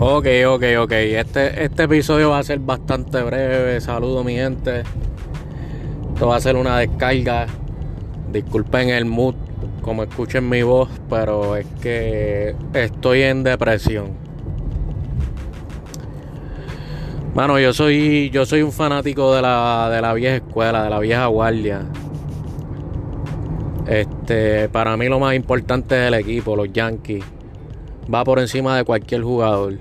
Ok, ok, ok. Este, este episodio va a ser bastante breve. Saludo mi gente. Esto va a ser una descarga. Disculpen el mood, como escuchen mi voz, pero es que estoy en depresión. Mano, yo soy, yo soy un fanático de la, de la vieja escuela, de la vieja guardia. Este, para mí lo más importante es el equipo, los Yankees. Va por encima de cualquier jugador.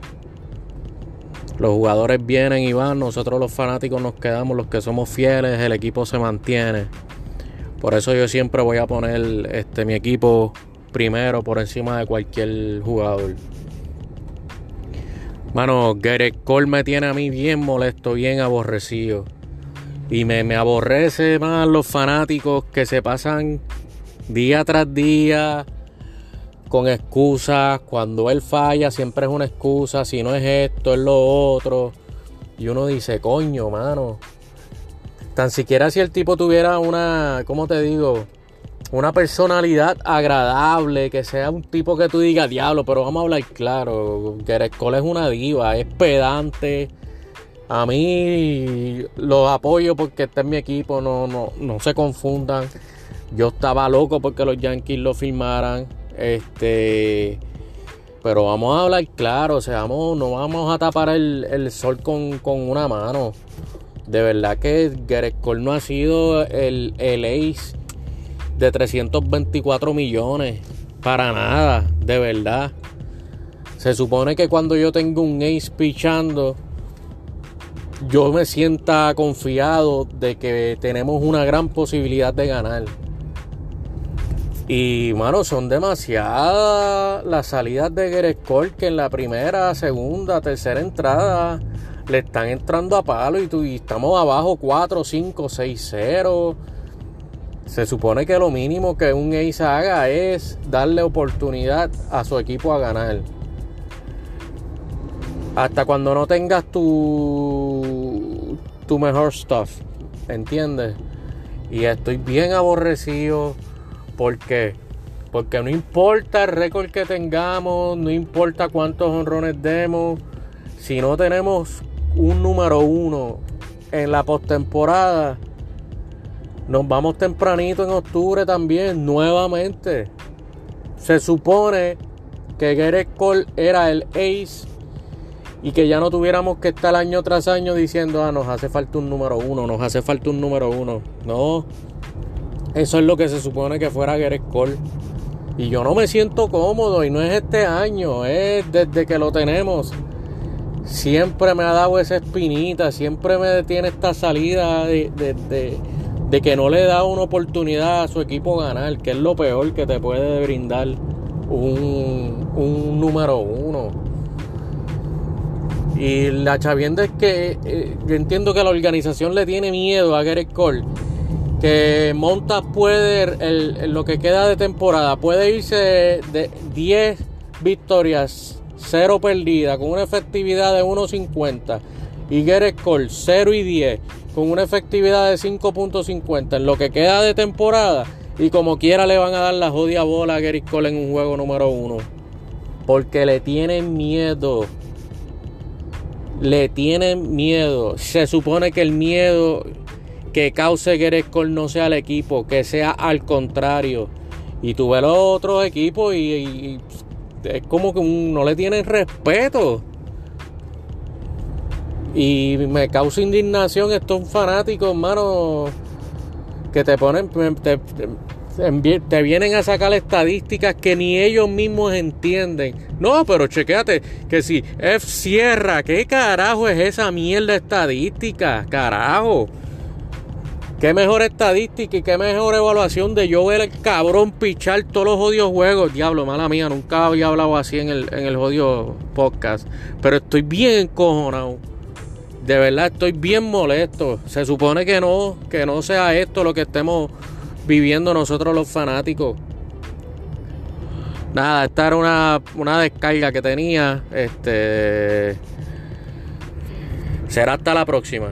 Los jugadores vienen y van, nosotros los fanáticos nos quedamos, los que somos fieles, el equipo se mantiene. Por eso yo siempre voy a poner este, mi equipo primero por encima de cualquier jugador. Mano, Gareth Cole me tiene a mí bien molesto, bien aborrecido. Y me, me aborrece más los fanáticos que se pasan día tras día con excusas. Cuando él falla, siempre es una excusa. Si no es esto, es lo otro. Y uno dice, coño, mano. Tan siquiera si el tipo tuviera una, ¿cómo te digo? Una personalidad agradable, que sea un tipo que tú digas, diablo, pero vamos a hablar claro. Gareth Cole es una diva, es pedante. A mí lo apoyo porque está en mi equipo, no, no, no se confundan. Yo estaba loco porque los Yankees lo firmaran. Este. Pero vamos a hablar claro, o sea, no vamos a tapar el, sol con, una mano. De verdad que Gareth no ha sido el, el ace de 324 millones. Para nada, de verdad. Se supone que cuando yo tengo un ace pichando, yo me sienta confiado de que tenemos una gran posibilidad de ganar. Y, mano, son demasiadas las salidas de Gerrit Cole que en la primera, segunda, tercera entrada le están entrando a palo y, tú, estamos abajo 4, 5, 6, 0. Se supone que lo mínimo que un Ace haga es darle oportunidad a su equipo a ganar. Hasta cuando no tengas tu, tu mejor stuff. ¿Entiendes? Y estoy bien aborrecido ¿Por qué? Porque no importa el récord que tengamos, no importa cuántos honrones demos, si no tenemos un número uno en la postemporada, nos vamos tempranito en octubre también, nuevamente. Se supone que Gareth Cole era el ace y que ya no tuviéramos que estar año tras año diciendo, ah, nos hace falta un número uno, nos hace falta un número uno. No, eso es lo que se supone que fuera Gareth Cole. Y yo no me siento cómodo y no es este año, es desde que lo tenemos. Siempre me ha dado esa espinita, siempre me detiene esta salida de, que no le da una oportunidad a su equipo ganar, que es lo peor que te puede brindar un, un número uno. Y la chavienda es que eh, yo entiendo que la organización le tiene miedo a Gareth Cole que Monta puede, lo que queda de temporada, puede irse de 10 victorias, 0 perdidas, con una efectividad de 1.50. Y Gareth Cole, 0 y 10, con una efectividad de 5.50 en lo que queda de temporada. Y como quiera le van a dar la jodida bola a Gareth en un juego número 1. Porque le tienen miedo. Le tienen miedo. Se supone que el miedo que cause Cole no sea el equipo, que sea al contrario. Y tú ves los otros equipos y, es como que no le tienen respeto. Y me causa indignación estos fanáticos, hermano, que te ponen, te, te, vienen a sacar estadísticas que ni ellos mismos entienden. No, pero chequéate que si F cierra, ¿qué carajo es esa mierda estadística? Carajo. Qué mejor estadística y qué mejor evaluación de yo ver el cabrón pichar todos los jodidos juegos. Diablo, mala mía, nunca había hablado así en el, en el jodido podcast. Pero estoy bien encojonado. De verdad estoy bien molesto. Se supone que no, que no sea esto lo que estemos viviendo nosotros los fanáticos. Nada, esta era una, una descarga que tenía. Este. Será hasta la próxima.